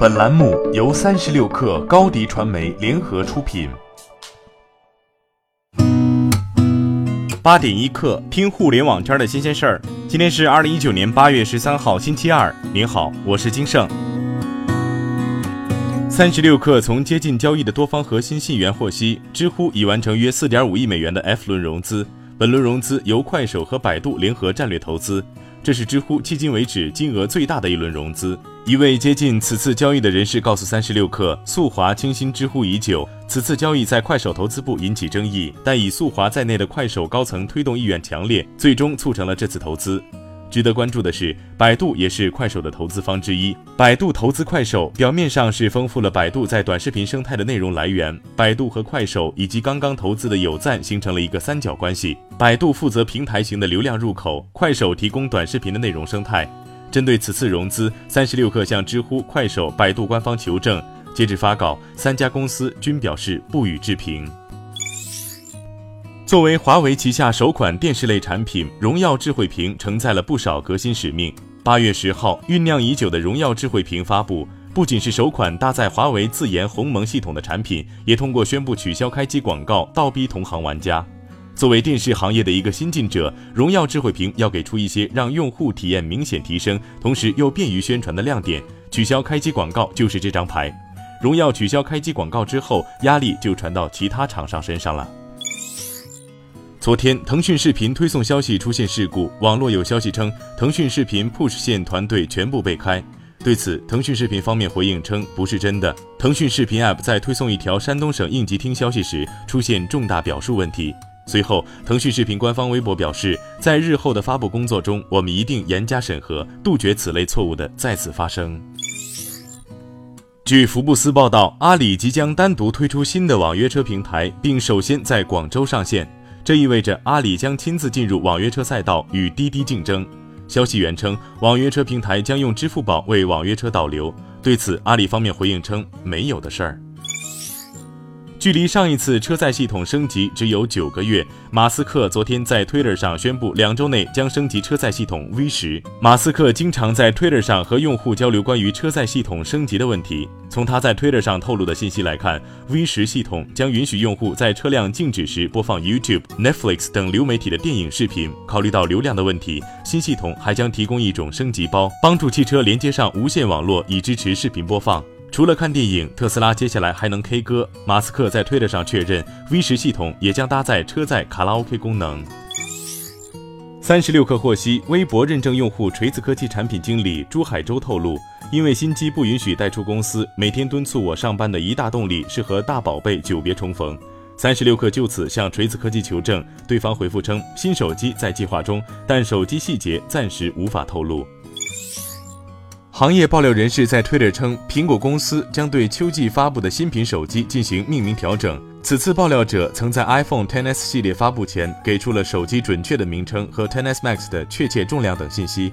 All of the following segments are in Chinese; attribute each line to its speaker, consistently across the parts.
Speaker 1: 本栏目由三十六氪高低传媒联合出品。
Speaker 2: 八点一刻，听互联网圈的新鲜事儿。今天是二零一九年八月十三号，星期二。您好，我是金盛。三十六氪从接近交易的多方核心信源获悉，知乎已完成约四点五亿美元的 F 轮融资，本轮融资由快手和百度联合战略投资。这是知乎迄今为止金额最大的一轮融资。一位接近此次交易的人士告诉三十六氪，速滑倾心知乎已久，此次交易在快手投资部引起争议，但以速滑在内的快手高层推动意愿强烈，最终促成了这次投资。值得关注的是，百度也是快手的投资方之一。百度投资快手，表面上是丰富了百度在短视频生态的内容来源。百度和快手以及刚刚投资的有赞形成了一个三角关系。百度负责平台型的流量入口，快手提供短视频的内容生态。针对此次融资，三十六氪向知乎、快手、百度官方求证。截至发稿，三家公司均表示不予置评。作为华为旗下首款电视类产品，荣耀智慧屏承载了不少革新使命。八月十号，酝酿已久的荣耀智慧屏发布，不仅是首款搭载华为自研鸿蒙系统的产品，也通过宣布取消开机广告，倒逼同行玩家。作为电视行业的一个新进者，荣耀智慧屏要给出一些让用户体验明显提升，同时又便于宣传的亮点。取消开机广告就是这张牌。荣耀取消开机广告之后，压力就传到其他厂商身上了。昨天，腾讯视频推送消息出现事故，网络有消息称，腾讯视频 Push 线团队全部被开。对此，腾讯视频方面回应称不是真的。腾讯视频 App 在推送一条山东省应急厅消息时出现重大表述问题。随后，腾讯视频官方微博表示，在日后的发布工作中，我们一定严加审核，杜绝此类错误的再次发生。据福布斯报道，阿里即将单独推出新的网约车平台，并首先在广州上线。这意味着阿里将亲自进入网约车赛道，与滴滴竞争。消息源称，网约车平台将用支付宝为网约车导流。对此，阿里方面回应称没有的事儿。距离上一次车载系统升级只有九个月，马斯克昨天在 Twitter 上宣布，两周内将升级车载系统 V 十。马斯克经常在 Twitter 上和用户交流关于车载系统升级的问题。从他在 Twitter 上透露的信息来看，V 十系统将允许用户在车辆静止时播放 YouTube、Netflix 等流媒体的电影视频。考虑到流量的问题，新系统还将提供一种升级包，帮助汽车连接上无线网络，以支持视频播放。除了看电影，特斯拉接下来还能 K 歌。马斯克在推特上确认，V 十系统也将搭载车载卡拉 OK 功能。三十六氪获悉，微博认证用户锤子科技产品经理朱海洲透露，因为新机不允许带出公司，每天敦促我上班的一大动力是和大宝贝久别重逢。三十六氪就此向锤子科技求证，对方回复称，新手机在计划中，但手机细节暂时无法透露。行业爆料人士在推特称，苹果公司将对秋季发布的新品手机进行命名调整。此次爆料者曾在 iPhone XS 系列发布前给出了手机准确的名称和 XS Max 的确切重量等信息。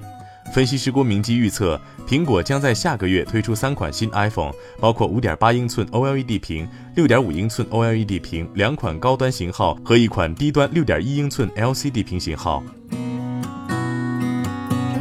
Speaker 2: 分析师郭明基预测，苹果将在下个月推出三款新 iPhone，包括5.8英寸 OLED 屏、6.5英寸 OLED 屏两款高端型号和一款低端6.1英寸 LCD 屏型号。